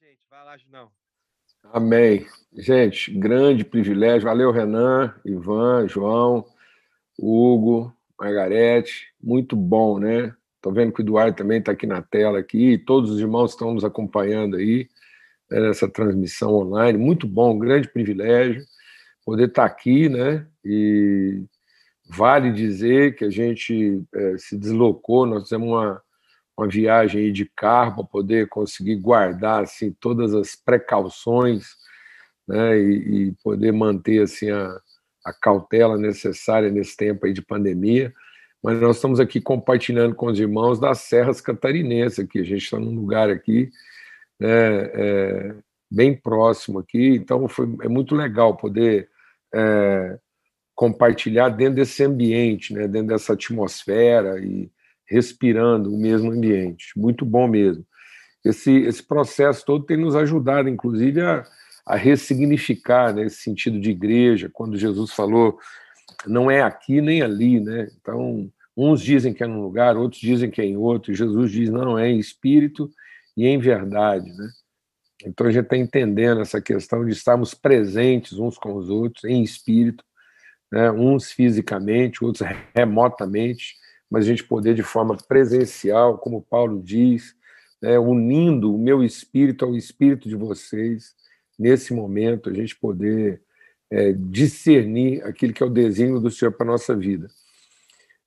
gente. Vai lá, Junão. Amém. Gente, grande privilégio. Valeu, Renan, Ivan, João, Hugo, Margarete. Muito bom, né? Estou vendo que o Eduardo também está aqui na tela aqui. Todos os irmãos estão nos acompanhando aí né, nessa transmissão online. Muito bom, grande privilégio poder estar tá aqui, né? E vale dizer que a gente é, se deslocou, nós fizemos uma uma viagem de carro para poder conseguir guardar assim todas as precauções né, e, e poder manter assim a, a, cautela necessária nesse tempo aí de pandemia. Mas nós estamos aqui compartilhando com os irmãos das Serras Catarinenses aqui. A gente está num lugar aqui né, é, bem próximo aqui, então foi, é muito legal poder é, compartilhar dentro desse ambiente, né, dentro dessa atmosfera e respirando o mesmo ambiente. Muito bom mesmo. Esse, esse processo todo tem nos ajudado, inclusive, a, a ressignificar né, esse sentido de igreja, quando Jesus falou não é aqui nem ali, né? Então, uns dizem que é num lugar, outros dizem que é em outro, e Jesus diz não, é em espírito e em verdade, né? Então a gente está entendendo essa questão de estarmos presentes uns com os outros, em espírito, né? uns fisicamente, outros remotamente, mas a gente poder de forma presencial, como Paulo diz, né, unindo o meu espírito ao espírito de vocês, nesse momento, a gente poder é, discernir aquilo que é o desenho do Senhor para a nossa vida.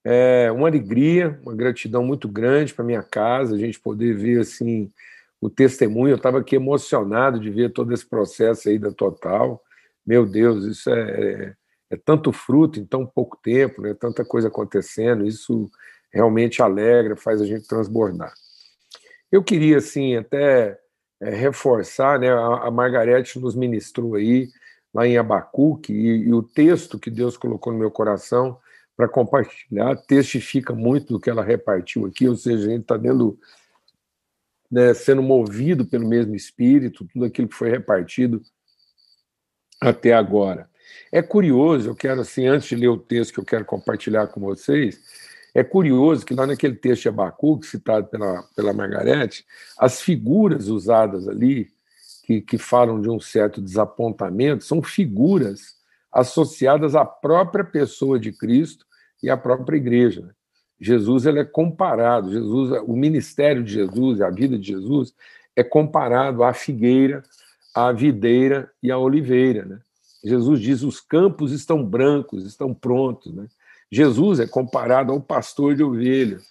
É uma alegria, uma gratidão muito grande para minha casa, a gente poder ver assim o testemunho. Eu estava aqui emocionado de ver todo esse processo aí da Total. Meu Deus, isso é, é tanto fruto em tão pouco tempo, né? tanta coisa acontecendo, isso realmente alegra, faz a gente transbordar. Eu queria, assim, até é, reforçar, né? a, a Margarete nos ministrou aí, lá em Abacuque, e, e o texto que Deus colocou no meu coração para compartilhar testifica muito do que ela repartiu aqui, ou seja, a gente está dentro né, sendo movido pelo mesmo Espírito, tudo aquilo que foi repartido até agora. É curioso, eu quero, assim, antes de ler o texto que eu quero compartilhar com vocês, é curioso que lá naquele texto de Abacuque, citado pela, pela Margarete, as figuras usadas ali, que, que falam de um certo desapontamento, são figuras associadas à própria pessoa de Cristo e à própria igreja. Jesus ele é comparado, Jesus, o ministério de Jesus, a vida de Jesus é comparado à figueira, à videira e à oliveira. Né? Jesus diz: os campos estão brancos, estão prontos. Né? Jesus é comparado ao pastor de ovelhas.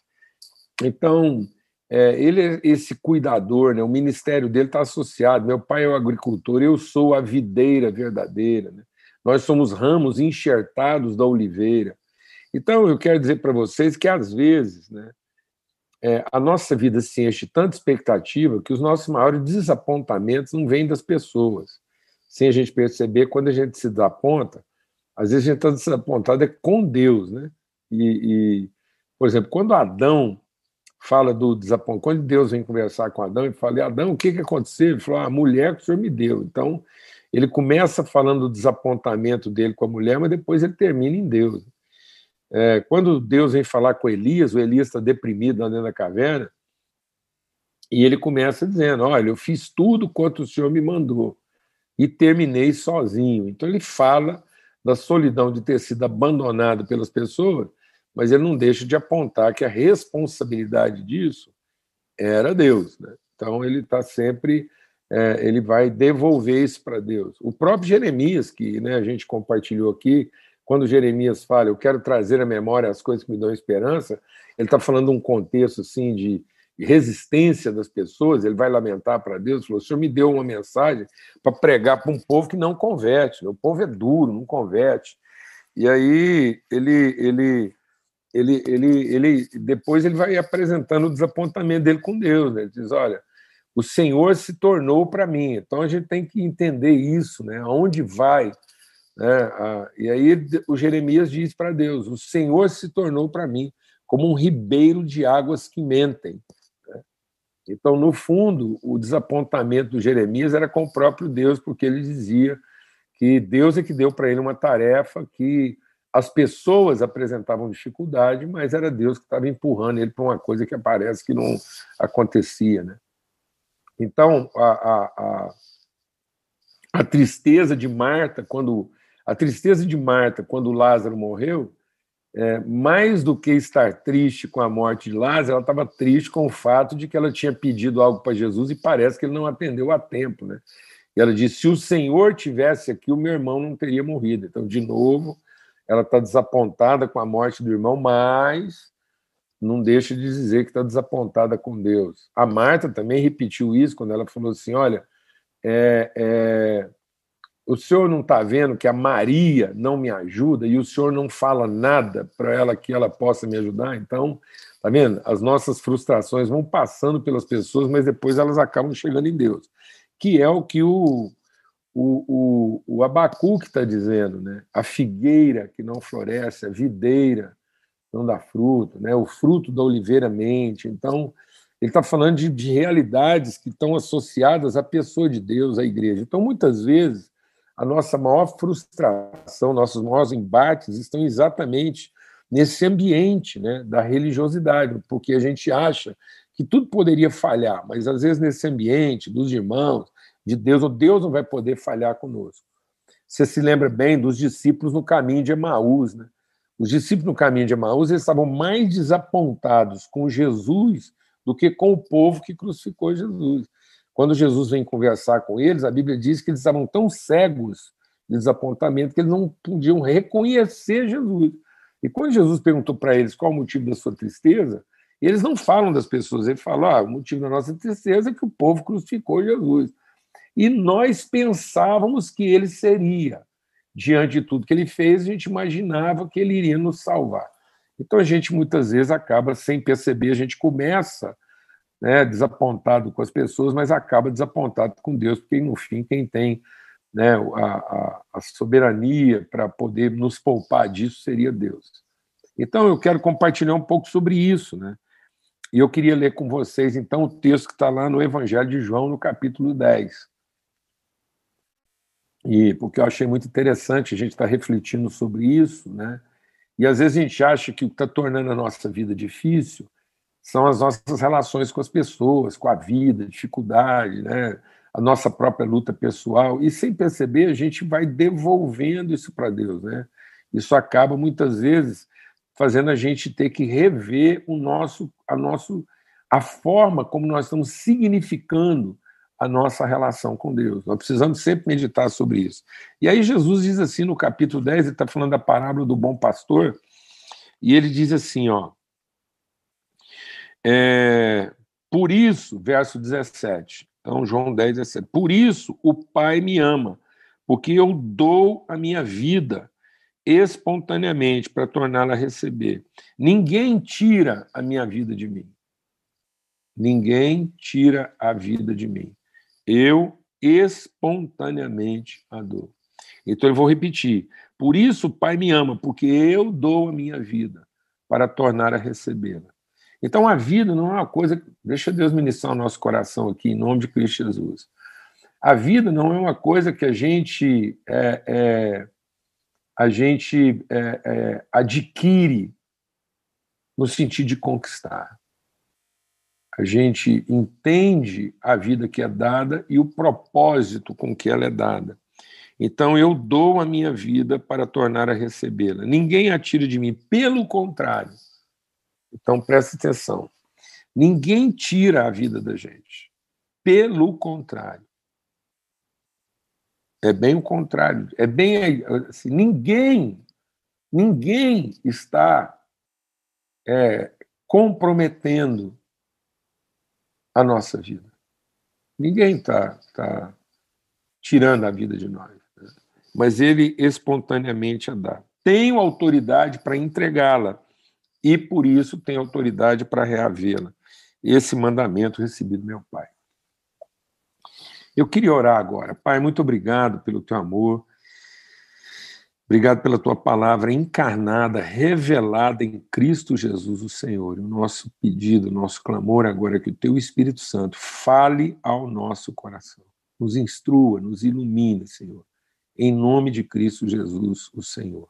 Então, é, ele é esse cuidador, né? o ministério dele está associado. Meu pai é o agricultor, eu sou a videira verdadeira. Né? Nós somos ramos enxertados da oliveira. Então, eu quero dizer para vocês que, às vezes, né, é, a nossa vida se enche de tanta expectativa que os nossos maiores desapontamentos não vêm das pessoas sem a gente perceber, quando a gente se desaponta, às vezes a gente está desapontado é com Deus, né? E, e, por exemplo, quando Adão fala do desapontamento, quando Deus vem conversar com Adão e fala, Adão, o que, que aconteceu? Ele falou, ah, a mulher que o Senhor me deu. Então, ele começa falando do desapontamento dele com a mulher, mas depois ele termina em Deus. É, quando Deus vem falar com Elias, o Elias está deprimido lá dentro da caverna, e ele começa dizendo: Olha, eu fiz tudo quanto o Senhor me mandou e terminei sozinho. Então ele fala da solidão de ter sido abandonado pelas pessoas, mas ele não deixa de apontar que a responsabilidade disso era Deus. Né? Então ele está sempre, é, ele vai devolver isso para Deus. O próprio Jeremias, que né, a gente compartilhou aqui, quando Jeremias fala, eu quero trazer à memória as coisas que me dão esperança, ele está falando um contexto assim de resistência das pessoas, ele vai lamentar para Deus, falou: o Senhor me deu uma mensagem para pregar para um povo que não converte, o povo é duro, não converte. E aí ele, ele, ele, ele, ele depois ele vai apresentando o desapontamento dele com Deus. Né? Ele diz: olha, o Senhor se tornou para mim. Então a gente tem que entender isso, né? Aonde vai? Né? E aí o Jeremias diz para Deus: o Senhor se tornou para mim como um ribeiro de águas que mentem. Então, no fundo, o desapontamento do Jeremias era com o próprio Deus, porque ele dizia que Deus é que deu para ele uma tarefa que as pessoas apresentavam dificuldade, mas era Deus que estava empurrando ele para uma coisa que parece que não acontecia, né? Então, a, a, a, a tristeza de Marta, quando a tristeza de Marta quando Lázaro morreu, é, mais do que estar triste com a morte de Lázaro, ela estava triste com o fato de que ela tinha pedido algo para Jesus e parece que ele não atendeu a tempo, né? E ela disse: se o Senhor tivesse aqui, o meu irmão não teria morrido. Então, de novo, ela está desapontada com a morte do irmão, mas não deixa de dizer que está desapontada com Deus. A Marta também repetiu isso quando ela falou assim: olha, é, é, o senhor não está vendo que a Maria não me ajuda e o senhor não fala nada para ela que ela possa me ajudar? Então, tá vendo? As nossas frustrações vão passando pelas pessoas, mas depois elas acabam chegando em Deus, que é o que o, o, o, o Abacuque está dizendo, né? A figueira que não floresce, a videira não dá fruto, né? O fruto da oliveira mente. Então, ele está falando de, de realidades que estão associadas à pessoa de Deus, à igreja. Então, muitas vezes, a nossa maior frustração, nossos maiores embates estão exatamente nesse ambiente né, da religiosidade, porque a gente acha que tudo poderia falhar, mas às vezes nesse ambiente dos irmãos, de Deus, ou Deus não vai poder falhar conosco. Você se lembra bem dos discípulos no caminho de Emaús, né? Os discípulos no caminho de Emaús eles estavam mais desapontados com Jesus do que com o povo que crucificou Jesus. Quando Jesus vem conversar com eles, a Bíblia diz que eles estavam tão cegos de desapontamento que eles não podiam reconhecer Jesus. E quando Jesus perguntou para eles qual o motivo da sua tristeza, eles não falam das pessoas, eles falam: ah, o motivo da nossa tristeza é que o povo crucificou Jesus. E nós pensávamos que ele seria. Diante de tudo que ele fez, a gente imaginava que ele iria nos salvar. Então a gente muitas vezes acaba sem perceber, a gente começa né, desapontado com as pessoas, mas acaba desapontado com Deus, porque no fim quem tem né, a, a, a soberania para poder nos poupar disso seria Deus. Então eu quero compartilhar um pouco sobre isso, né? E eu queria ler com vocês, então, o texto que está lá no Evangelho de João, no capítulo 10. E porque eu achei muito interessante a gente estar tá refletindo sobre isso, né? E às vezes a gente acha que o que está tornando a nossa vida difícil são as nossas relações com as pessoas, com a vida, dificuldade, né? a nossa própria luta pessoal, e sem perceber a gente vai devolvendo isso para Deus. Né? Isso acaba muitas vezes fazendo a gente ter que rever o nosso, a, nosso, a forma como nós estamos significando a nossa relação com Deus. Nós precisamos sempre meditar sobre isso. E aí Jesus diz assim no capítulo 10, ele está falando da parábola do bom pastor, e ele diz assim, ó, é, por isso, verso 17, então João 10, 17, por isso o Pai me ama, porque eu dou a minha vida espontaneamente para torná-la a receber. Ninguém tira a minha vida de mim. Ninguém tira a vida de mim. Eu espontaneamente a dou. Então eu vou repetir. Por isso o Pai me ama, porque eu dou a minha vida para tornar a recebê-la. Então a vida não é uma coisa. Deixa Deus ministrar o nosso coração aqui, em nome de Cristo Jesus. A vida não é uma coisa que a gente é, é, a gente é, é adquire no sentido de conquistar. A gente entende a vida que é dada e o propósito com que ela é dada. Então eu dou a minha vida para tornar a recebê-la. Ninguém atira de mim, pelo contrário então preste atenção. Ninguém tira a vida da gente. Pelo contrário. É bem o contrário. É bem assim, ninguém, ninguém está é, comprometendo a nossa vida. Ninguém está tá tirando a vida de nós. Né? Mas ele espontaneamente a dá. Tenho autoridade para entregá-la e por isso tem autoridade para reavê-la. Esse mandamento recebido do meu Pai. Eu queria orar agora. Pai, muito obrigado pelo teu amor. Obrigado pela tua palavra encarnada, revelada em Cristo Jesus, o Senhor. O nosso pedido, o nosso clamor agora é que o teu Espírito Santo fale ao nosso coração. Nos instrua, nos ilumine, Senhor. Em nome de Cristo Jesus, o Senhor.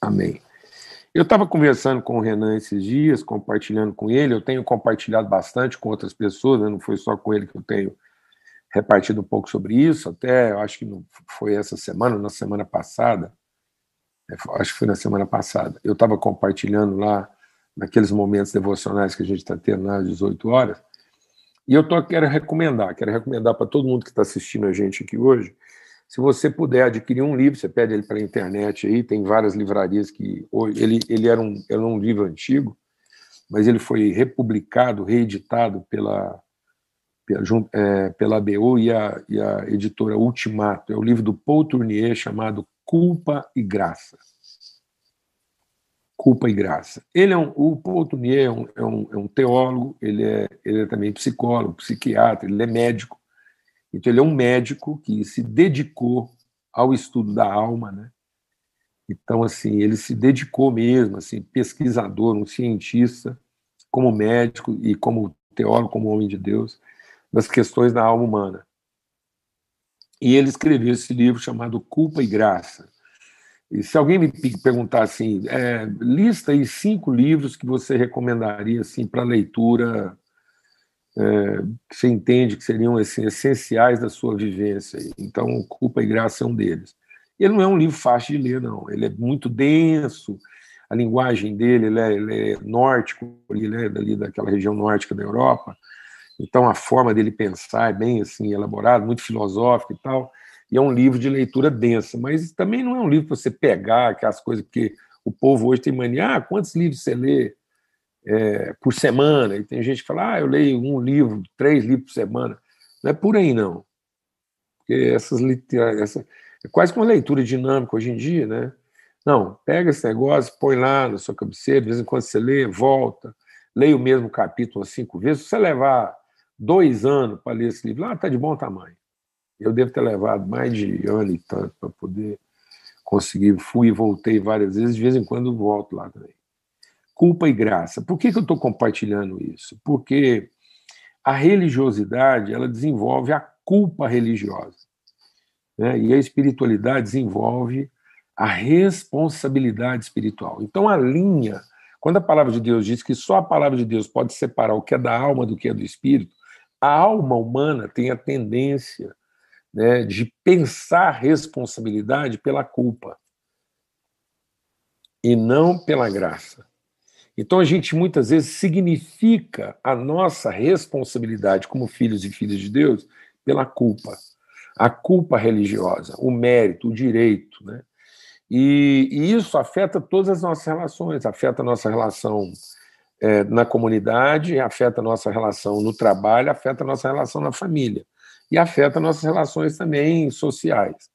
Amém. Eu estava conversando com o Renan esses dias, compartilhando com ele. Eu tenho compartilhado bastante com outras pessoas, né? não foi só com ele que eu tenho repartido um pouco sobre isso. Até eu acho que não foi essa semana, na semana passada. É, acho que foi na semana passada. Eu estava compartilhando lá, naqueles momentos devocionais que a gente está tendo às 18 horas. E eu tô, quero recomendar, quero recomendar para todo mundo que está assistindo a gente aqui hoje, se você puder adquirir um livro, você pede ele pela internet aí, tem várias livrarias que. Ele, ele era, um, era um livro antigo, mas ele foi republicado, reeditado pela, pela, é, pela ABU e a, e a editora Ultimato. É o livro do Paul Tournier chamado Culpa e Graça. Culpa e Graça. Ele é um, o Paul Tournier é um, é um, é um teólogo, ele é, ele é também psicólogo, psiquiatra, ele é médico então, ele é um médico que se dedicou ao estudo da alma, né? Então, assim, ele se dedicou mesmo, assim, pesquisador, um cientista, como médico e como teólogo, como homem de Deus, das questões da alma humana. E ele escreveu esse livro chamado Culpa e Graça. E se alguém me perguntar assim, é, lista aí cinco livros que você recomendaria assim para leitura é, que você entende que seriam assim, essenciais da sua vivência. Então, Culpa e Graça é um deles. Ele não é um livro fácil de ler, não. Ele é muito denso, a linguagem dele ele é, ele é nórdico, ele é dali daquela região nórdica da Europa, então a forma dele pensar é bem assim elaborada, muito filosófica e tal, e é um livro de leitura densa, mas também não é um livro para você pegar aquelas coisas, porque o povo hoje tem mania, ah, quantos livros você lê? É, por semana, e tem gente que fala, ah, eu leio um livro, três livros por semana. Não é por aí, não. Porque essas essa, é quase que uma leitura dinâmica hoje em dia, né? Não, pega esse negócio, põe lá na sua cabeceira, de vez em quando você lê, volta, leia o mesmo capítulo cinco vezes. Se você levar dois anos para ler esse livro, lá está de bom tamanho. Eu devo ter levado mais de ano e tanto para poder conseguir. Fui e voltei várias vezes, de vez em quando volto lá também culpa e graça. Por que, que eu estou compartilhando isso? Porque a religiosidade ela desenvolve a culpa religiosa. Né? E a espiritualidade desenvolve a responsabilidade espiritual. Então, a linha, quando a palavra de Deus diz que só a palavra de Deus pode separar o que é da alma do que é do espírito, a alma humana tem a tendência né, de pensar responsabilidade pela culpa e não pela graça. Então a gente muitas vezes significa a nossa responsabilidade como filhos e filhas de Deus pela culpa. A culpa religiosa, o mérito, o direito. Né? E, e isso afeta todas as nossas relações, afeta a nossa relação é, na comunidade, afeta a nossa relação no trabalho, afeta a nossa relação na família. E afeta nossas relações também sociais.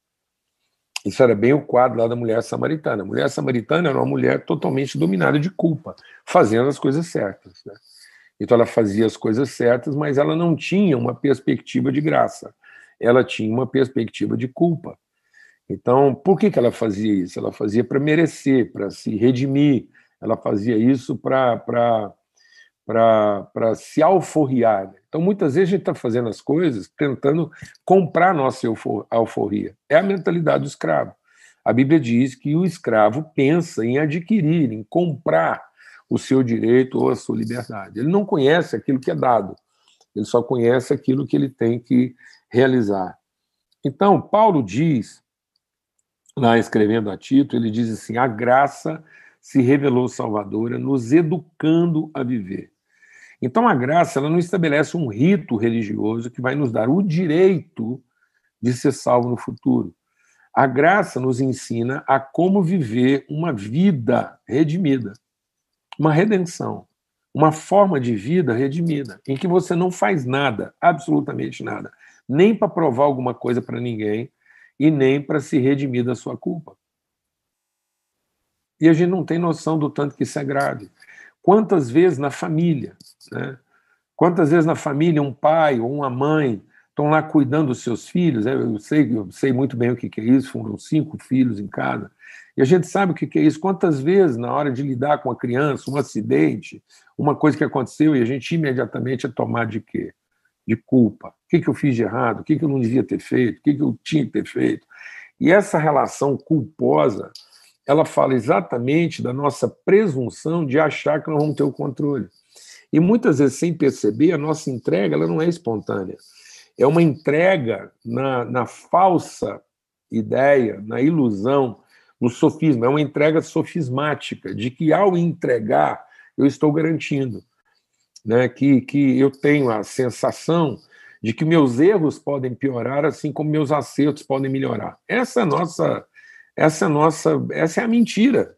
Isso era bem o quadro lá da mulher samaritana. A mulher samaritana era uma mulher totalmente dominada de culpa, fazendo as coisas certas. Né? Então ela fazia as coisas certas, mas ela não tinha uma perspectiva de graça. Ela tinha uma perspectiva de culpa. Então, por que, que ela fazia isso? Ela fazia para merecer, para se redimir. Ela fazia isso para para se alforriar. Né? Então, muitas vezes a gente está fazendo as coisas tentando comprar nossa alforria. É a mentalidade do escravo. A Bíblia diz que o escravo pensa em adquirir, em comprar o seu direito ou a sua liberdade. Ele não conhece aquilo que é dado, ele só conhece aquilo que ele tem que realizar. Então, Paulo diz, lá escrevendo a Tito, ele diz assim: a graça se revelou salvadora, nos educando a viver. Então a graça ela não estabelece um rito religioso que vai nos dar o direito de ser salvo no futuro. A graça nos ensina a como viver uma vida redimida, uma redenção, uma forma de vida redimida, em que você não faz nada, absolutamente nada, nem para provar alguma coisa para ninguém e nem para se redimir da sua culpa. E a gente não tem noção do tanto que isso é grave. Quantas vezes na família, né? quantas vezes na família um pai ou uma mãe estão lá cuidando dos seus filhos? Né? Eu sei, eu sei muito bem o que é isso, foram cinco filhos em casa. E a gente sabe o que é isso. Quantas vezes, na hora de lidar com a criança, um acidente, uma coisa que aconteceu, e a gente imediatamente é tomar de quê? De culpa. O que, eu fiz de errado? O que, eu não devia ter feito? O que eu tinha que ter feito? E essa relação culposa ela fala exatamente da nossa presunção de achar que nós vamos ter o controle. E muitas vezes, sem perceber, a nossa entrega ela não é espontânea. É uma entrega na, na falsa ideia, na ilusão, no sofisma. É uma entrega sofismática, de que ao entregar, eu estou garantindo né, que, que eu tenho a sensação de que meus erros podem piorar, assim como meus acertos podem melhorar. Essa é nossa, essa é nossa, essa é a mentira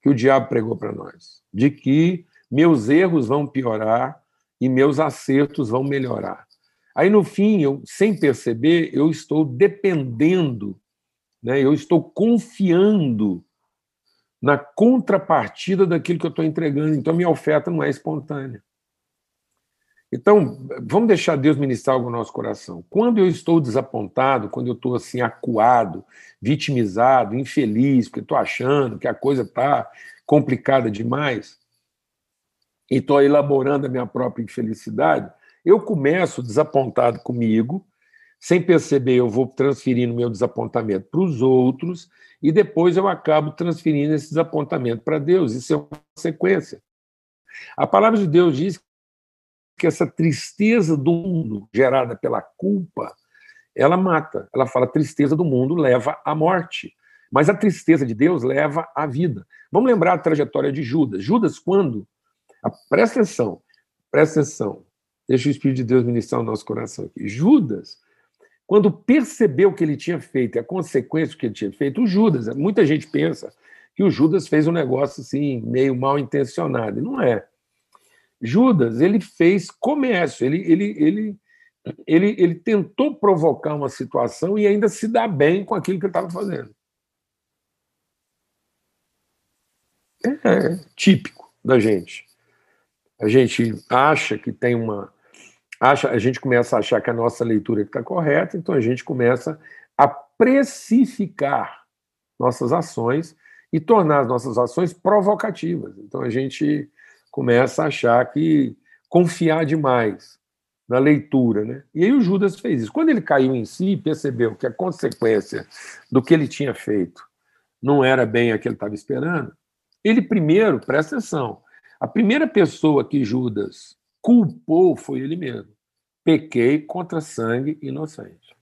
que o diabo pregou para nós, de que meus erros vão piorar e meus acertos vão melhorar. Aí no fim, eu, sem perceber, eu estou dependendo, né? Eu estou confiando na contrapartida daquilo que eu estou entregando. Então, minha oferta não é espontânea. Então, vamos deixar Deus ministrar algo no nosso coração. Quando eu estou desapontado, quando eu estou assim, acuado, vitimizado, infeliz, porque estou achando que a coisa está complicada demais, e estou elaborando a minha própria infelicidade, eu começo desapontado comigo, sem perceber, eu vou transferindo meu desapontamento para os outros, e depois eu acabo transferindo esse desapontamento para Deus. Isso é uma sequência. A palavra de Deus diz que essa tristeza do mundo gerada pela culpa, ela mata. Ela fala: tristeza do mundo leva à morte. Mas a tristeza de Deus leva à vida. Vamos lembrar a trajetória de Judas. Judas, quando. Presta atenção, presta atenção. Deixa o Espírito de Deus ministrar o nosso coração aqui. Judas, quando percebeu o que ele tinha feito a consequência que ele tinha feito, o Judas, muita gente pensa que o Judas fez um negócio assim, meio mal intencionado. Não é. Judas, ele fez comércio, ele, ele, ele, ele, ele tentou provocar uma situação e ainda se dá bem com aquilo que ele estava fazendo. É típico da gente. A gente acha que tem uma. Acha, a gente começa a achar que a nossa leitura está correta, então a gente começa a precificar nossas ações e tornar as nossas ações provocativas. Então a gente começa a achar que confiar demais na leitura, né? E aí o Judas fez isso. Quando ele caiu em si, percebeu que a consequência do que ele tinha feito não era bem a que ele estava esperando. Ele primeiro, presta atenção, a primeira pessoa que Judas culpou foi ele mesmo. Pequei contra sangue inocente.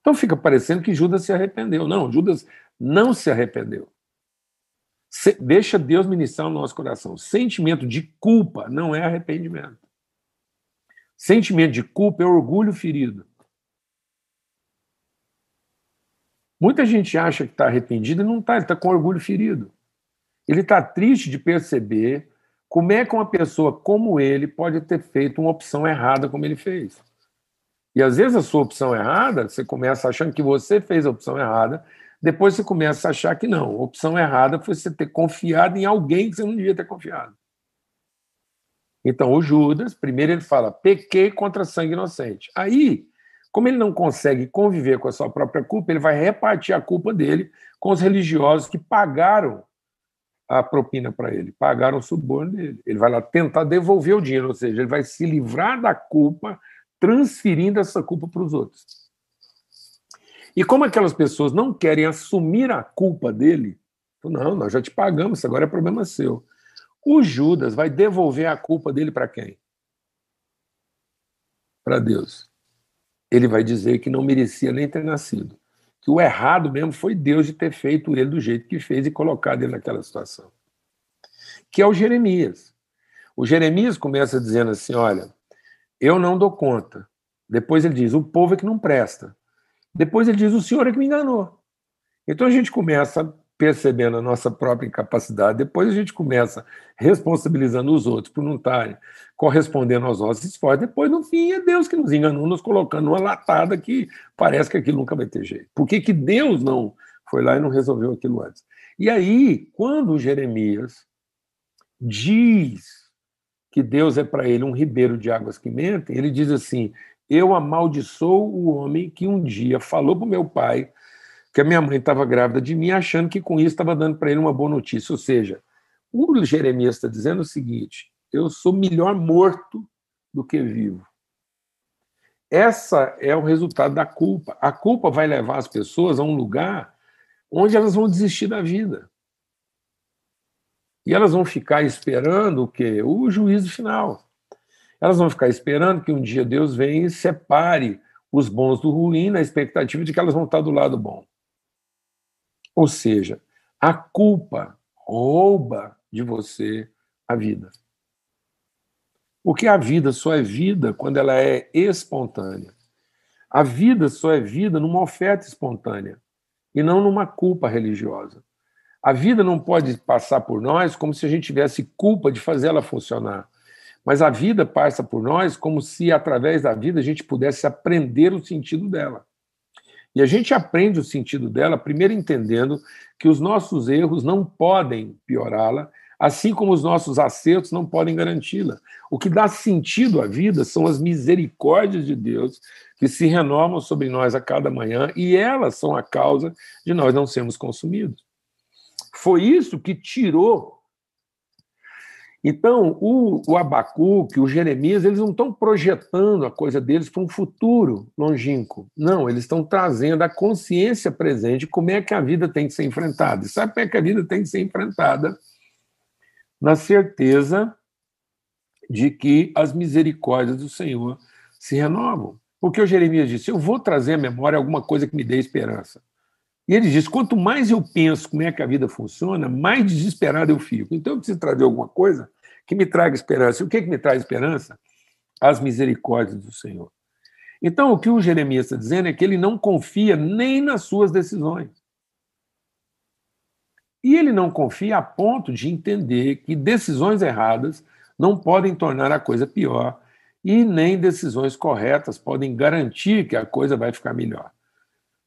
Então fica parecendo que Judas se arrependeu. Não, Judas não se arrependeu. Se, deixa Deus ministrar no nosso coração. Sentimento de culpa não é arrependimento. Sentimento de culpa é orgulho ferido. Muita gente acha que está arrependido e não está, ele está com orgulho ferido. Ele está triste de perceber como é que uma pessoa como ele pode ter feito uma opção errada como ele fez. E às vezes a sua opção errada, você começa achando que você fez a opção errada, depois você começa a achar que não. A opção errada foi você ter confiado em alguém que você não devia ter confiado. Então, o Judas, primeiro ele fala, pequei contra sangue inocente. Aí, como ele não consegue conviver com a sua própria culpa, ele vai repartir a culpa dele com os religiosos que pagaram a propina para ele, pagaram o suborno dele. Ele vai lá tentar devolver o dinheiro, ou seja, ele vai se livrar da culpa, transferindo essa culpa para os outros. E como aquelas pessoas não querem assumir a culpa dele, não, nós já te pagamos, agora é problema seu. O Judas vai devolver a culpa dele para quem? Para Deus. Ele vai dizer que não merecia nem ter nascido. Que o errado mesmo foi Deus de ter feito ele do jeito que fez e colocado ele naquela situação. Que é o Jeremias. O Jeremias começa dizendo assim: olha, eu não dou conta. Depois ele diz: o povo é que não presta. Depois ele diz: o senhor é que me enganou. Então a gente começa percebendo a nossa própria incapacidade, depois a gente começa responsabilizando os outros por não estarem correspondendo aos nossos esforços, depois no fim é Deus que nos enganou, nos colocando numa latada que parece que aquilo nunca vai ter jeito. Por que, que Deus não foi lá e não resolveu aquilo antes? E aí, quando Jeremias diz que Deus é para ele um ribeiro de águas que mentem, ele diz assim: eu amaldiçoo o homem que um dia falou para o meu pai que a minha mãe estava grávida de mim, achando que com isso estava dando para ele uma boa notícia. Ou seja, o Jeremias está dizendo o seguinte: eu sou melhor morto do que vivo. Essa é o resultado da culpa. A culpa vai levar as pessoas a um lugar onde elas vão desistir da vida. E elas vão ficar esperando o quê? O juízo final. Elas vão ficar esperando que um dia Deus venha e separe os bons do ruim, na expectativa de que elas vão estar do lado bom. Ou seja, a culpa rouba de você a vida. Porque a vida só é vida quando ela é espontânea. A vida só é vida numa oferta espontânea e não numa culpa religiosa. A vida não pode passar por nós como se a gente tivesse culpa de fazer ela funcionar. Mas a vida passa por nós como se, através da vida, a gente pudesse aprender o sentido dela. E a gente aprende o sentido dela, primeiro entendendo que os nossos erros não podem piorá-la, assim como os nossos acertos não podem garanti-la. O que dá sentido à vida são as misericórdias de Deus que se renovam sobre nós a cada manhã e elas são a causa de nós não sermos consumidos. Foi isso que tirou. Então, o, o Abacuque, o Jeremias, eles não estão projetando a coisa deles para um futuro longínquo. Não, eles estão trazendo a consciência presente como é que a vida tem que ser enfrentada. E sabe como é que a vida tem que ser enfrentada? Na certeza de que as misericórdias do Senhor se renovam. Porque o Jeremias disse: Eu vou trazer à memória alguma coisa que me dê esperança. E ele diz: quanto mais eu penso como é que a vida funciona, mais desesperado eu fico. Então eu preciso trazer alguma coisa que me traga esperança. E o que, que me traz esperança? As misericórdias do Senhor. Então o que o Jeremias está dizendo é que ele não confia nem nas suas decisões. E ele não confia a ponto de entender que decisões erradas não podem tornar a coisa pior e nem decisões corretas podem garantir que a coisa vai ficar melhor.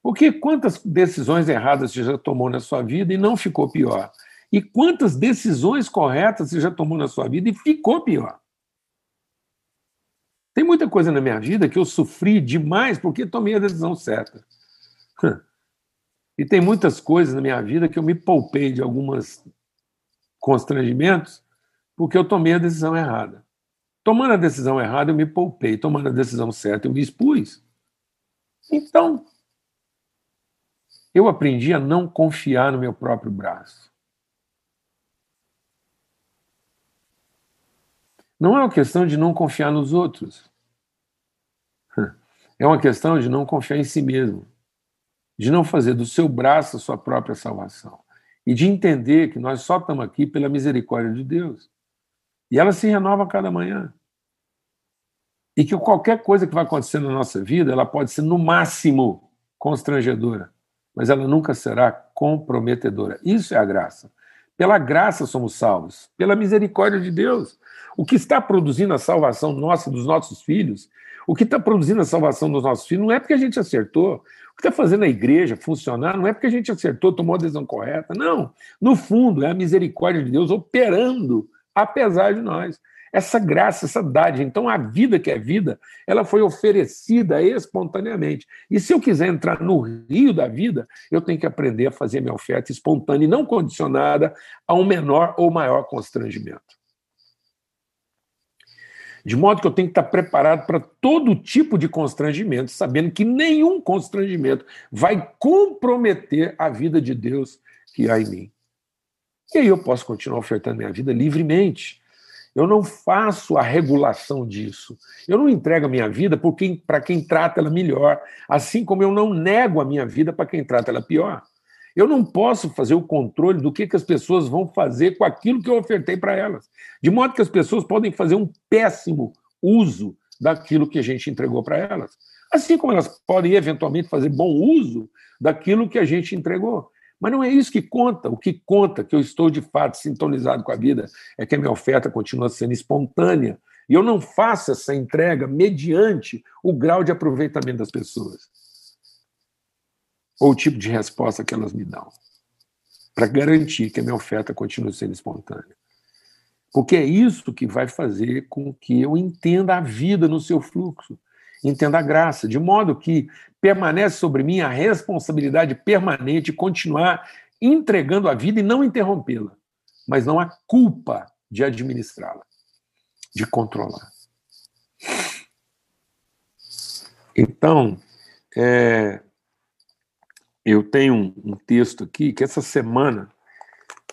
Porque quantas decisões erradas você já tomou na sua vida e não ficou pior? E quantas decisões corretas você já tomou na sua vida e ficou pior? Tem muita coisa na minha vida que eu sofri demais porque tomei a decisão certa. E tem muitas coisas na minha vida que eu me poupei de alguns constrangimentos porque eu tomei a decisão errada. Tomando a decisão errada, eu me poupei. Tomando a decisão certa, eu me expus. Então, eu aprendi a não confiar no meu próprio braço. Não é uma questão de não confiar nos outros. É uma questão de não confiar em si mesmo. De não fazer do seu braço a sua própria salvação. E de entender que nós só estamos aqui pela misericórdia de Deus. E ela se renova a cada manhã. E que qualquer coisa que vai acontecer na nossa vida, ela pode ser no máximo constrangedora mas ela nunca será comprometedora. Isso é a graça. Pela graça somos salvos, pela misericórdia de Deus. O que está produzindo a salvação nossa dos nossos filhos, o que está produzindo a salvação dos nossos filhos, não é porque a gente acertou. O que está fazendo a igreja funcionar não é porque a gente acertou, tomou a decisão correta. Não. No fundo, é a misericórdia de Deus operando apesar de nós essa graça, essa dádiva. Então, a vida que é vida, ela foi oferecida espontaneamente. E se eu quiser entrar no rio da vida, eu tenho que aprender a fazer minha oferta espontânea e não condicionada a um menor ou maior constrangimento. De modo que eu tenho que estar preparado para todo tipo de constrangimento, sabendo que nenhum constrangimento vai comprometer a vida de Deus que há em mim. E aí eu posso continuar ofertando minha vida livremente eu não faço a regulação disso. Eu não entrego a minha vida para quem trata ela melhor, assim como eu não nego a minha vida para quem trata ela pior. Eu não posso fazer o controle do que, que as pessoas vão fazer com aquilo que eu ofertei para elas. De modo que as pessoas podem fazer um péssimo uso daquilo que a gente entregou para elas. Assim como elas podem, eventualmente, fazer bom uso daquilo que a gente entregou. Mas não é isso que conta. O que conta, que eu estou de fato sintonizado com a vida, é que a minha oferta continua sendo espontânea. E eu não faço essa entrega mediante o grau de aproveitamento das pessoas. Ou o tipo de resposta que elas me dão. Para garantir que a minha oferta continue sendo espontânea. Porque é isso que vai fazer com que eu entenda a vida no seu fluxo entenda a graça, de modo que permanece sobre mim a responsabilidade permanente de continuar entregando a vida e não interrompê-la, mas não a culpa de administrá-la, de controlar. Então, é, eu tenho um, um texto aqui que essa semana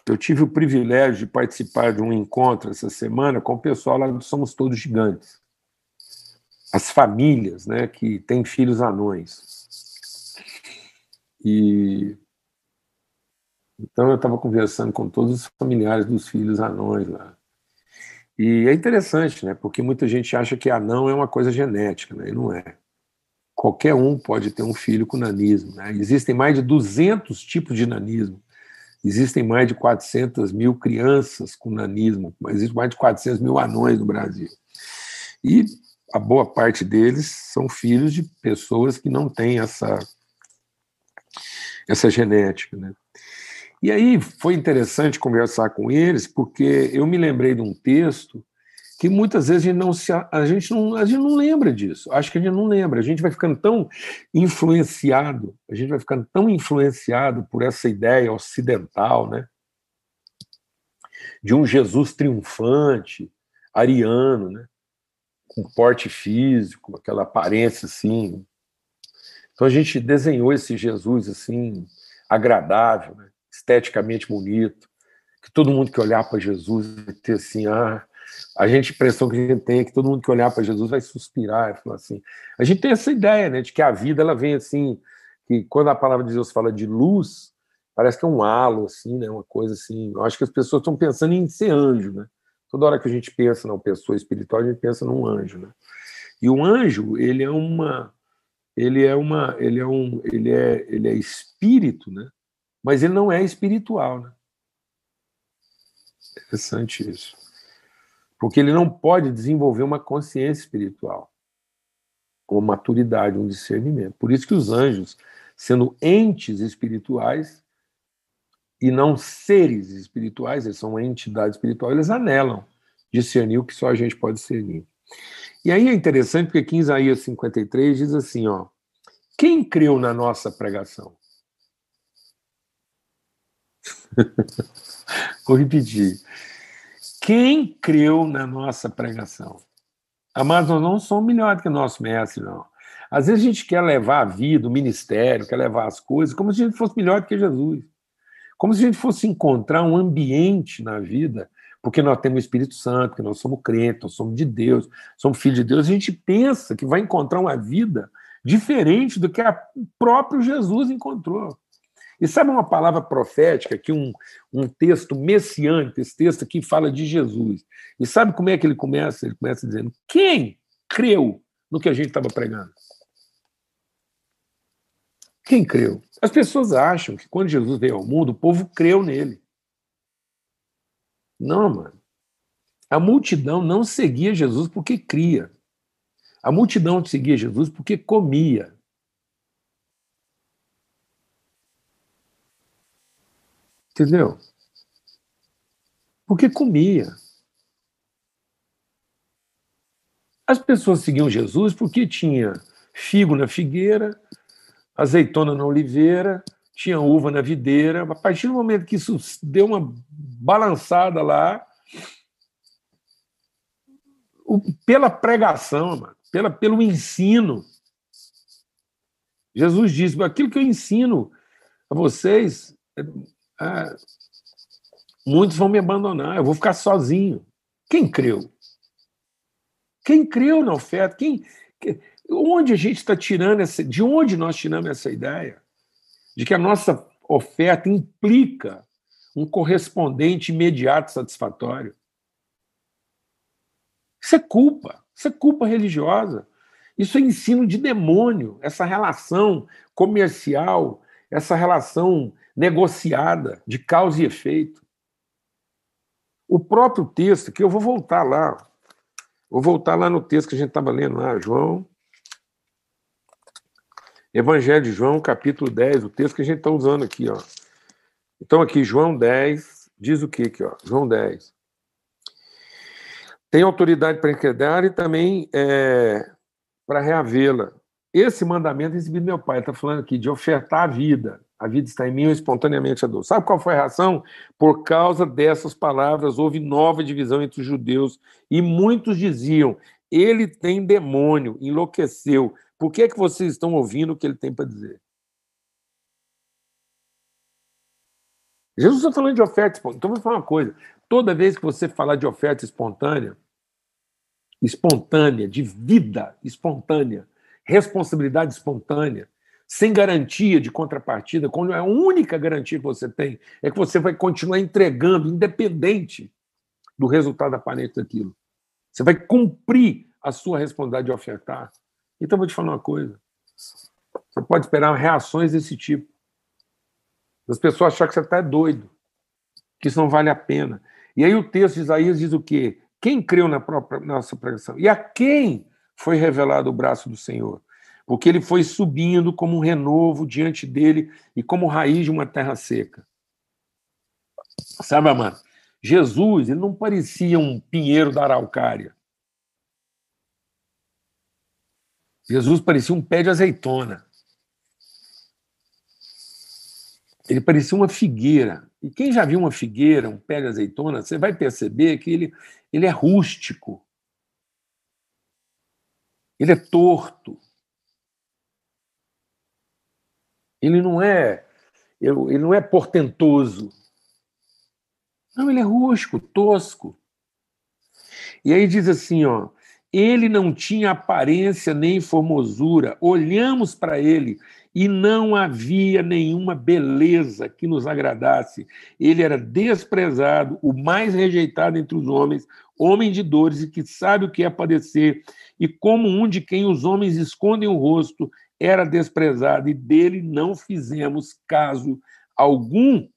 eu tive o privilégio de participar de um encontro essa semana com o pessoal lá do Somos Todos Gigantes. As famílias né, que têm filhos anões. E então eu estava conversando com todos os familiares dos filhos anões lá. E é interessante, né? Porque muita gente acha que anão é uma coisa genética, né? E não é. Qualquer um pode ter um filho com nanismo. Né? Existem mais de 200 tipos de nanismo. Existem mais de 400 mil crianças com nanismo, existem mais de 400 mil anões no Brasil. E a boa parte deles são filhos de pessoas que não têm essa, essa genética. Né? E aí foi interessante conversar com eles, porque eu me lembrei de um texto que muitas vezes a gente não se, a gente não, a gente não lembra disso. Acho que a gente não lembra. A gente vai ficando tão influenciado, a gente vai ficando tão influenciado por essa ideia ocidental, né? De um Jesus triunfante, ariano, né? Com porte físico, aquela aparência assim. Então a gente desenhou esse Jesus assim agradável, né? esteticamente bonito, que todo mundo que olhar para Jesus vai ter assim, ah, a gente, a impressão que a gente tem é que todo mundo que olhar para Jesus vai suspirar e falar assim. A gente tem essa ideia, né, de que a vida ela vem assim, que quando a palavra de Deus fala de luz, parece que é um halo, assim, né, uma coisa assim. Eu acho que as pessoas estão pensando em ser anjo, né? Toda hora que a gente pensa numa pessoa espiritual, a gente pensa num anjo, né? E o anjo, ele é uma ele é uma ele é um ele é ele é espírito, né? Mas ele não é espiritual, né? Interessante isso porque ele não pode desenvolver uma consciência espiritual, uma maturidade, um discernimento. Por isso que os anjos, sendo entes espirituais e não seres espirituais, eles são uma entidade espiritual, eles anelam discernir o que só a gente pode discernir. E aí é interessante porque aqui em Isaías 53 diz assim, ó, quem creu na nossa pregação? Vou repetir. Quem creu na nossa pregação? Amados, nós não somos melhores que o nosso mestre, não. Às vezes a gente quer levar a vida, o ministério, quer levar as coisas como se a gente fosse melhor do que Jesus. Como se a gente fosse encontrar um ambiente na vida, porque nós temos o Espírito Santo, que nós somos crentes, nós somos de Deus, somos filhos de Deus. A gente pensa que vai encontrar uma vida diferente do que o próprio Jesus encontrou. E sabe uma palavra profética, que um, um texto messiânico, esse texto aqui fala de Jesus. E sabe como é que ele começa? Ele começa dizendo: quem creu no que a gente estava pregando? Quem creu? As pessoas acham que quando Jesus veio ao mundo, o povo creu nele. Não, mano. A multidão não seguia Jesus porque cria. A multidão seguia Jesus porque comia. Entendeu? Porque comia. As pessoas seguiam Jesus porque tinha figo na figueira, azeitona na oliveira, tinha uva na videira. A partir do momento que isso deu uma balançada lá, pela pregação, pela, pelo ensino, Jesus disse: aquilo que eu ensino a vocês ah, muitos vão me abandonar, eu vou ficar sozinho. Quem creu? Quem creu na oferta? Quem, onde a gente está tirando essa. De onde nós tiramos essa ideia? De que a nossa oferta implica um correspondente imediato satisfatório. Isso é culpa, isso é culpa religiosa. Isso é ensino de demônio, essa relação comercial, essa relação negociada de causa e efeito. O próprio texto, que eu vou voltar lá, vou voltar lá no texto que a gente estava lendo lá, João. Evangelho de João, capítulo 10, o texto que a gente está usando aqui, ó. Então, aqui, João 10, diz o que aqui, ó? João 10. Tem autoridade para incredar e também é, para reavê-la. Esse mandamento recebi do meu pai, está falando aqui de ofertar a vida. A vida está em mim, eu espontaneamente a dor. Sabe qual foi a reação? Por causa dessas palavras, houve nova divisão entre os judeus e muitos diziam: ele tem demônio, enlouqueceu. Por que, é que vocês estão ouvindo o que ele tem para dizer? Jesus está falando de oferta espontânea. Então, vou falar uma coisa: toda vez que você falar de oferta espontânea, espontânea, de vida espontânea, responsabilidade espontânea, sem garantia de contrapartida, quando a única garantia que você tem é que você vai continuar entregando, independente do resultado aparente daquilo. Você vai cumprir a sua responsabilidade de ofertar. Então, vou te falar uma coisa. Você pode esperar reações desse tipo. As pessoas achar que você está doido, que isso não vale a pena. E aí o texto de Isaías diz o quê? Quem creu na própria nossa pregação? E a quem foi revelado o braço do Senhor? Porque ele foi subindo como um renovo diante dele e como raiz de uma terra seca. Sabe, amado? Jesus, ele não parecia um pinheiro da araucária. Jesus parecia um pé de azeitona. Ele parecia uma figueira. E quem já viu uma figueira, um pé de azeitona, você vai perceber que ele, ele é rústico. Ele é torto. Ele não é ele não é portentoso. Não, ele é rústico, tosco. E aí diz assim, ó, ele não tinha aparência nem formosura. Olhamos para ele e não havia nenhuma beleza que nos agradasse. Ele era desprezado, o mais rejeitado entre os homens, homem de dores e que sabe o que é padecer, e como um de quem os homens escondem o rosto, era desprezado e dele não fizemos caso algum.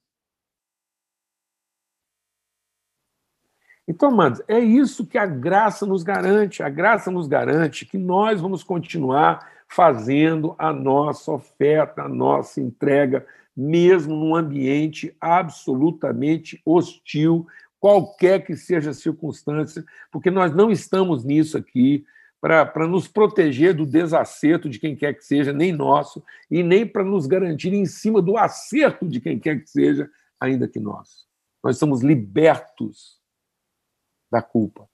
Então, amados, é isso que a graça nos garante. A graça nos garante que nós vamos continuar fazendo a nossa oferta, a nossa entrega, mesmo num ambiente absolutamente hostil, qualquer que seja a circunstância, porque nós não estamos nisso aqui para nos proteger do desacerto de quem quer que seja, nem nosso, e nem para nos garantir em cima do acerto de quem quer que seja, ainda que nós. Nós somos libertos da culpa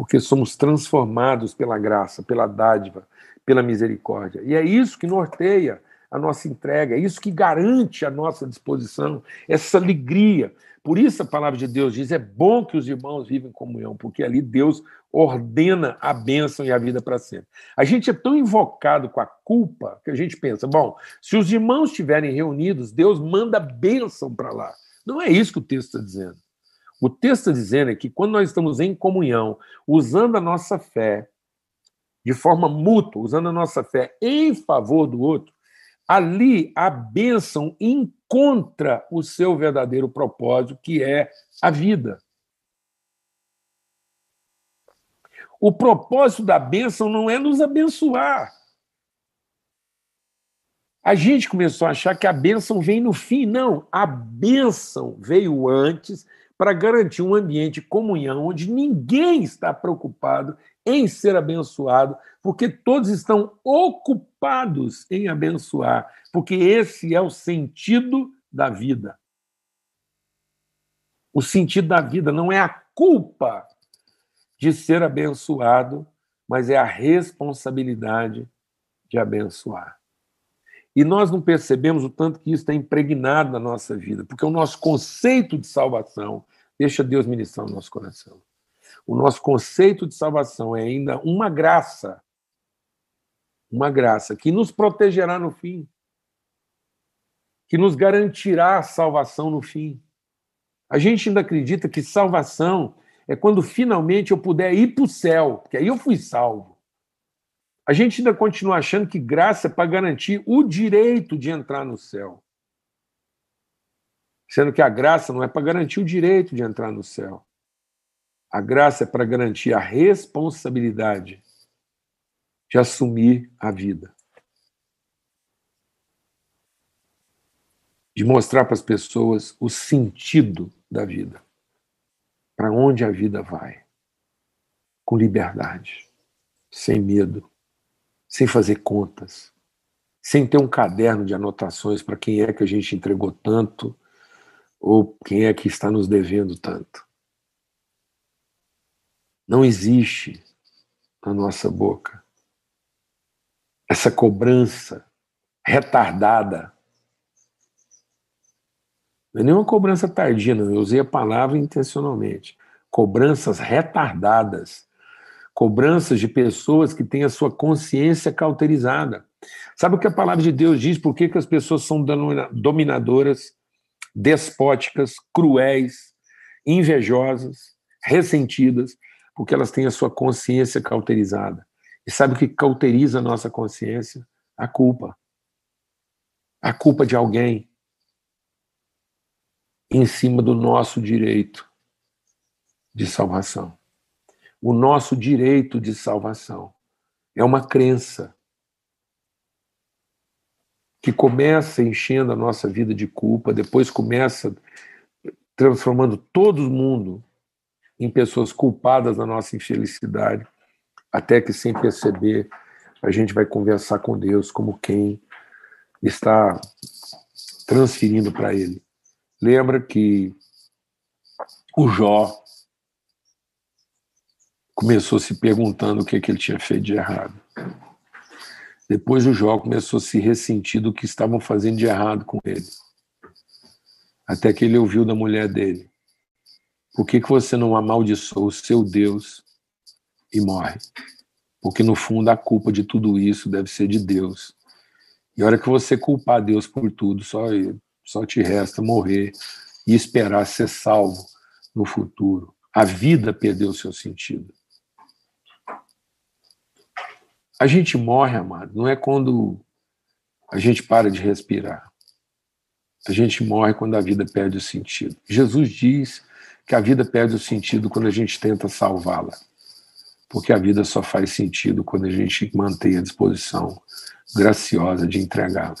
porque somos transformados pela graça, pela dádiva, pela misericórdia. E é isso que norteia a nossa entrega, é isso que garante a nossa disposição, essa alegria. Por isso a palavra de Deus diz: é bom que os irmãos vivem em comunhão, porque ali Deus ordena a bênção e a vida para sempre. A gente é tão invocado com a culpa que a gente pensa: bom, se os irmãos estiverem reunidos, Deus manda bênção para lá. Não é isso que o texto está dizendo. O texto está dizendo é que quando nós estamos em comunhão, usando a nossa fé de forma mútua, usando a nossa fé em favor do outro, ali a bênção encontra o seu verdadeiro propósito, que é a vida. O propósito da bênção não é nos abençoar. A gente começou a achar que a bênção vem no fim. Não, a bênção veio antes para garantir um ambiente de comunhão onde ninguém está preocupado em ser abençoado, porque todos estão ocupados em abençoar, porque esse é o sentido da vida. O sentido da vida não é a culpa de ser abençoado, mas é a responsabilidade de abençoar. E nós não percebemos o tanto que isso está impregnado na nossa vida, porque o nosso conceito de salvação, deixa Deus ministrar o nosso coração. O nosso conceito de salvação é ainda uma graça, uma graça que nos protegerá no fim, que nos garantirá salvação no fim. A gente ainda acredita que salvação é quando finalmente eu puder ir para o céu, porque aí eu fui salvo. A gente ainda continua achando que graça é para garantir o direito de entrar no céu. Sendo que a graça não é para garantir o direito de entrar no céu. A graça é para garantir a responsabilidade de assumir a vida. De mostrar para as pessoas o sentido da vida. Para onde a vida vai. Com liberdade, sem medo, sem fazer contas, sem ter um caderno de anotações para quem é que a gente entregou tanto ou quem é que está nos devendo tanto. Não existe na nossa boca essa cobrança retardada Não é nenhuma cobrança tardia, não. Eu usei a palavra intencionalmente. Cobranças retardadas. Cobranças de pessoas que têm a sua consciência cauterizada. Sabe o que a palavra de Deus diz? Por que, que as pessoas são dominadoras, despóticas, cruéis, invejosas, ressentidas? Porque elas têm a sua consciência cauterizada. E sabe o que cauteriza a nossa consciência? A culpa. A culpa de alguém em cima do nosso direito de salvação. O nosso direito de salvação é uma crença que começa enchendo a nossa vida de culpa, depois começa transformando todo mundo em pessoas culpadas da nossa infelicidade, até que sem perceber a gente vai conversar com Deus como quem está transferindo para Ele. Lembra que o Jó começou se perguntando o que, é que ele tinha feito de errado. Depois o Jó começou a se ressentir do que estavam fazendo de errado com ele. Até que ele ouviu da mulher dele: Por que, que você não amaldiçoa o seu Deus e morre? Porque no fundo a culpa de tudo isso deve ser de Deus. E a hora que você culpar Deus por tudo, só, só te resta morrer e esperar ser salvo no futuro. A vida perdeu seu sentido. A gente morre, amado, não é quando a gente para de respirar. A gente morre quando a vida perde o sentido. Jesus diz que a vida perde o sentido quando a gente tenta salvá-la. Porque a vida só faz sentido quando a gente mantém a disposição graciosa de entregá-la.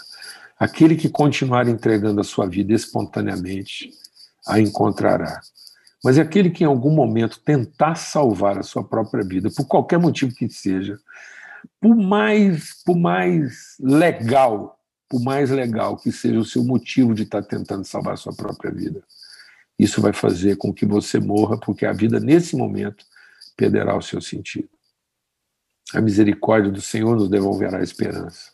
Aquele que continuar entregando a sua vida espontaneamente, a encontrará. Mas aquele que em algum momento tentar salvar a sua própria vida, por qualquer motivo que seja, por mais, por mais legal, por mais legal que seja o seu motivo de estar tentando salvar a sua própria vida, isso vai fazer com que você morra, porque a vida nesse momento perderá o seu sentido. A misericórdia do Senhor nos devolverá a esperança.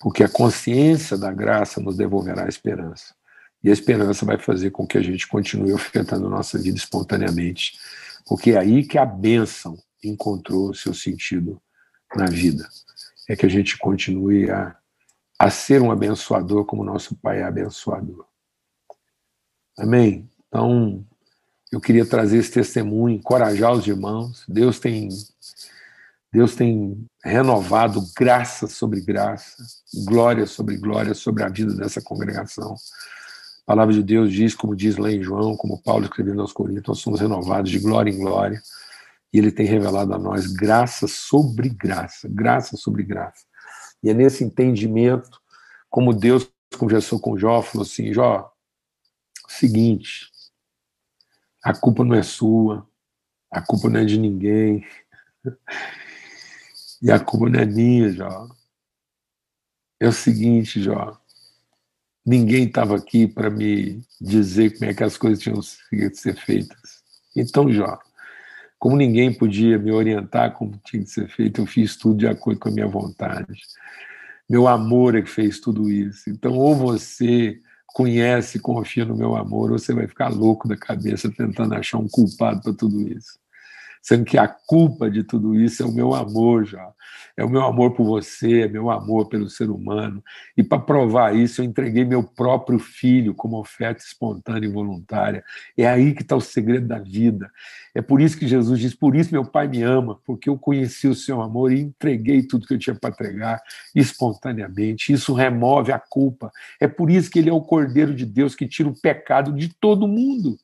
Porque a consciência da graça nos devolverá a esperança. E a esperança vai fazer com que a gente continue ofertando nossa vida espontaneamente. Porque é aí que a bênção encontrou seu sentido na vida. É que a gente continue a, a ser um abençoador como nosso Pai é abençoador. Amém? Então, eu queria trazer esse testemunho, encorajar os irmãos. Deus tem Deus tem renovado graça sobre graça, glória sobre glória sobre a vida dessa congregação. A palavra de Deus diz, como diz lá em João, como Paulo escreveu aos Coríntios, nós somos renovados de glória em glória e ele tem revelado a nós graça sobre graça, graça sobre graça. E é nesse entendimento, como Deus conversou com Jó, falou assim: Jó, seguinte, a culpa não é sua, a culpa não é de ninguém, e a culpa não é minha, Jó. É o seguinte, Jó, ninguém estava aqui para me dizer como é que as coisas tinham que ser feitas. Então, Jó, como ninguém podia me orientar como tinha que ser feito, eu fiz tudo de acordo com a minha vontade. Meu amor é que fez tudo isso. Então, ou você conhece, confia no meu amor, ou você vai ficar louco da cabeça tentando achar um culpado para tudo isso sendo que a culpa de tudo isso é o meu amor já. É o meu amor por você, é meu amor pelo ser humano. E para provar isso, eu entreguei meu próprio filho como oferta espontânea e voluntária. É aí que está o segredo da vida. É por isso que Jesus diz: Por isso meu Pai me ama, porque eu conheci o seu amor e entreguei tudo que eu tinha para entregar espontaneamente. Isso remove a culpa. É por isso que ele é o Cordeiro de Deus que tira o pecado de todo mundo.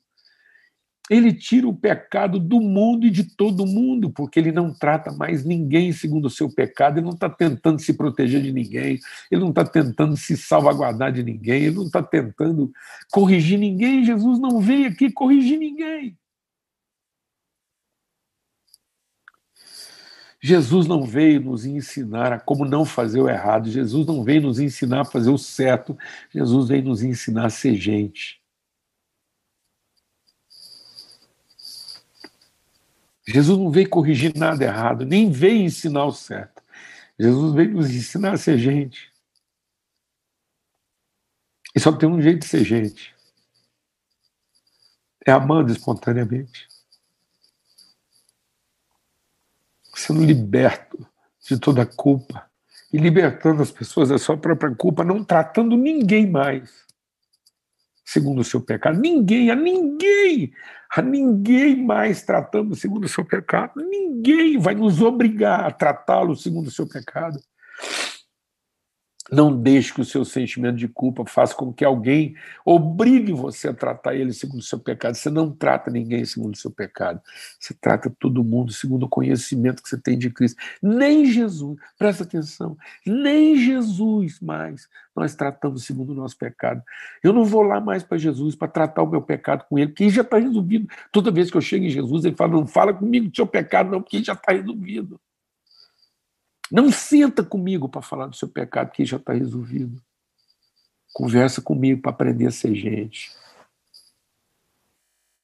Ele tira o pecado do mundo e de todo mundo, porque ele não trata mais ninguém segundo o seu pecado, ele não está tentando se proteger de ninguém, ele não está tentando se salvaguardar de ninguém, ele não está tentando corrigir ninguém. Jesus não veio aqui corrigir ninguém. Jesus não veio nos ensinar a como não fazer o errado, Jesus não veio nos ensinar a fazer o certo, Jesus veio nos ensinar a ser gente. Jesus não veio corrigir nada errado, nem veio ensinar o certo. Jesus veio nos ensinar a ser gente. E só tem um jeito de ser gente. É amando espontaneamente. Sendo liberto de toda culpa. E libertando as pessoas da sua própria culpa, não tratando ninguém mais segundo o seu pecado. Ninguém, a ninguém, a ninguém mais tratamos segundo o seu pecado. Ninguém vai nos obrigar a tratá-lo segundo o seu pecado. Não deixe que o seu sentimento de culpa faça com que alguém obrigue você a tratar ele segundo o seu pecado. Você não trata ninguém segundo o seu pecado. Você trata todo mundo segundo o conhecimento que você tem de Cristo. Nem Jesus, presta atenção, nem Jesus mais nós tratamos segundo o nosso pecado. Eu não vou lá mais para Jesus para tratar o meu pecado com ele, porque já está resolvido. Toda vez que eu chego em Jesus, ele fala: não fala comigo do seu pecado, não, porque já está resolvido. Não senta comigo para falar do seu pecado, que já está resolvido. Conversa comigo para aprender a ser gente.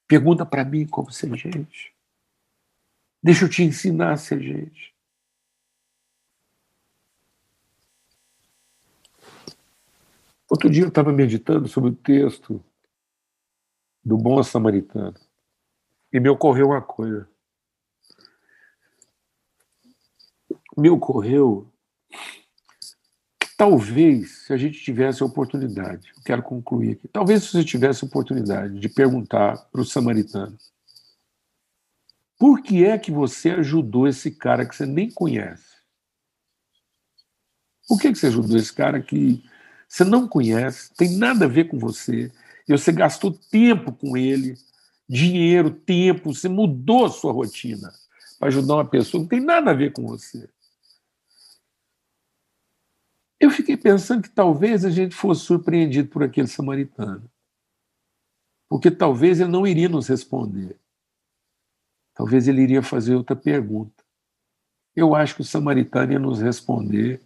Pergunta para mim como ser gente. Deixa eu te ensinar a ser gente. Outro dia eu estava meditando sobre o texto do bom samaritano e me ocorreu uma coisa. Me ocorreu que talvez, se a gente tivesse a oportunidade, quero concluir aqui, talvez se você tivesse a oportunidade de perguntar para o samaritano, por que é que você ajudou esse cara que você nem conhece? Por que, que você ajudou esse cara que você não conhece, tem nada a ver com você, e você gastou tempo com ele, dinheiro, tempo, você mudou a sua rotina para ajudar uma pessoa que não tem nada a ver com você. Eu fiquei pensando que talvez a gente fosse surpreendido por aquele samaritano. Porque talvez ele não iria nos responder. Talvez ele iria fazer outra pergunta. Eu acho que o samaritano ia nos responder,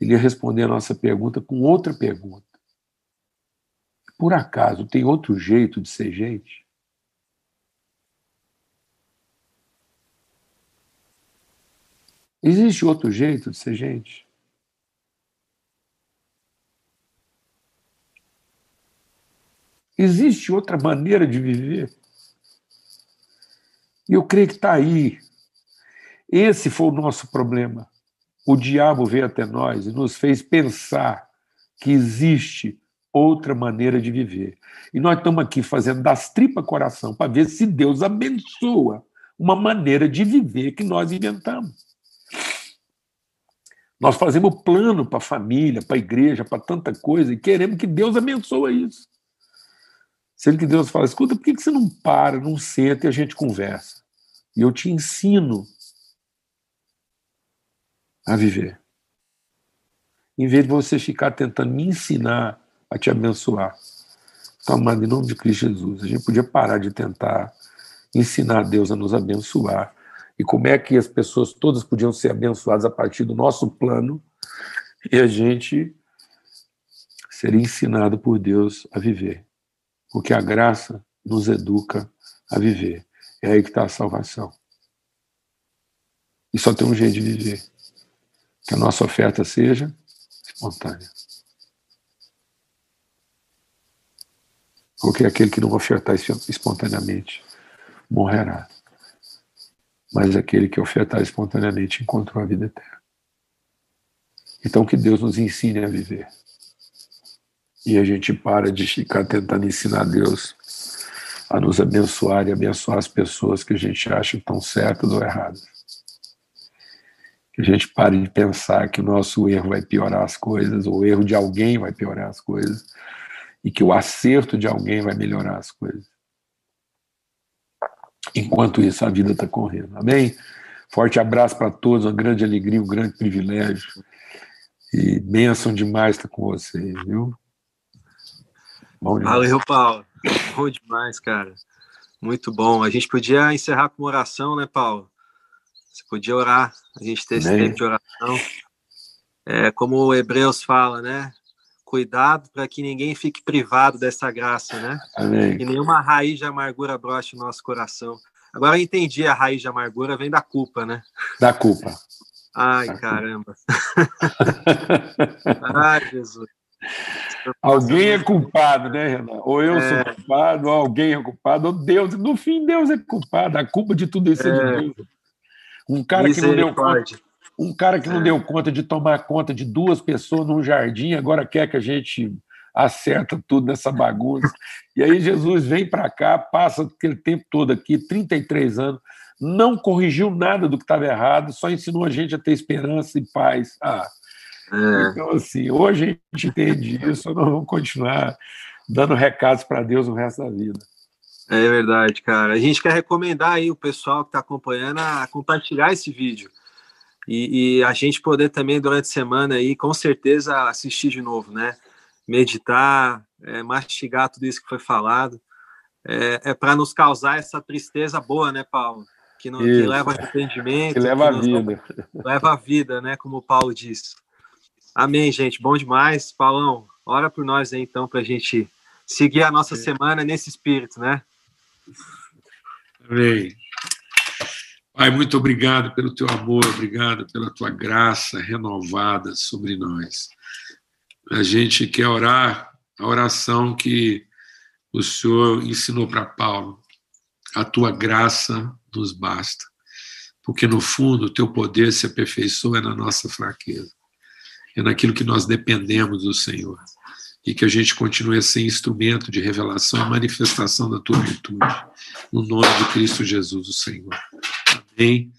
ele ia responder a nossa pergunta com outra pergunta. Por acaso tem outro jeito de ser gente? Existe outro jeito de ser gente? Existe outra maneira de viver? E eu creio que está aí. Esse foi o nosso problema. O diabo veio até nós e nos fez pensar que existe outra maneira de viver. E nós estamos aqui fazendo das tripas coração para ver se Deus abençoa uma maneira de viver que nós inventamos. Nós fazemos plano para a família, para a igreja, para tanta coisa e queremos que Deus abençoe isso. Sendo que Deus fala: escuta, por que você não para, não senta e a gente conversa? E eu te ensino a viver. Em vez de você ficar tentando me ensinar a te abençoar. Então, amado, em nome de Cristo Jesus, a gente podia parar de tentar ensinar Deus a nos abençoar. E como é que as pessoas todas podiam ser abençoadas a partir do nosso plano e a gente seria ensinado por Deus a viver porque a graça nos educa a viver. É aí que está a salvação. E só tem um jeito de viver: que a nossa oferta seja espontânea. Porque aquele que não ofertar espontaneamente morrerá. Mas aquele que ofertar espontaneamente encontrou a vida eterna. Então, que Deus nos ensine a viver e a gente para de ficar tentando ensinar Deus a nos abençoar e abençoar as pessoas que a gente acha estão certas ou erradas. Que a gente pare de pensar que o nosso erro vai piorar as coisas, ou o erro de alguém vai piorar as coisas, e que o acerto de alguém vai melhorar as coisas. Enquanto isso, a vida está correndo. Amém? Forte abraço para todos, uma grande alegria, um grande privilégio. E bênção demais estar com vocês, viu? Bom Valeu, Paulo. Bom demais, cara. Muito bom. A gente podia encerrar com uma oração, né, Paulo? Você podia orar, a gente ter esse tempo de oração. É, como o Hebreus fala, né? Cuidado para que ninguém fique privado dessa graça, né? Amém. E nenhuma raiz de amargura broche no nosso coração. Agora eu entendi, a raiz de amargura vem da culpa, né? Da culpa. Ai, da caramba. Culpa. Ai, Jesus. Alguém é culpado, né, Renan? Ou eu é. sou culpado, ou alguém é culpado, ou Deus. No fim, Deus é culpado. A culpa de tudo isso é, é de Deus. Um cara que não deu conta, um cara que não é. deu conta de tomar conta de duas pessoas num jardim, agora quer que a gente acerta tudo nessa bagunça. E aí Jesus vem para cá, passa aquele tempo todo aqui, 33 anos, não corrigiu nada do que estava errado, só ensinou a gente a ter esperança e paz. Ah, é. Então, assim, hoje a gente entende isso, nós vamos continuar dando recados para Deus o resto da vida. É verdade, cara. A gente quer recomendar aí o pessoal que está acompanhando a compartilhar esse vídeo. E, e, a gente poder também, durante a semana aí, com certeza, assistir de novo, né? Meditar, é, mastigar tudo isso que foi falado. É, é para nos causar essa tristeza boa, né, Paulo? Que, não, que leva arrependimento. Que leva a vida. Leva a vida, né? Como o Paulo disse. Amém, gente. Bom demais. Paulão, ora por nós aí, então, para a gente seguir a nossa semana nesse espírito, né? Amém. Pai, muito obrigado pelo teu amor, obrigado pela tua graça renovada sobre nós. A gente quer orar a oração que o Senhor ensinou para Paulo. A tua graça nos basta, porque no fundo o teu poder se aperfeiçoa na nossa fraqueza é naquilo que nós dependemos do Senhor. E que a gente continue a ser instrumento de revelação e manifestação da tua virtude. No nome de Cristo Jesus, o Senhor. Amém.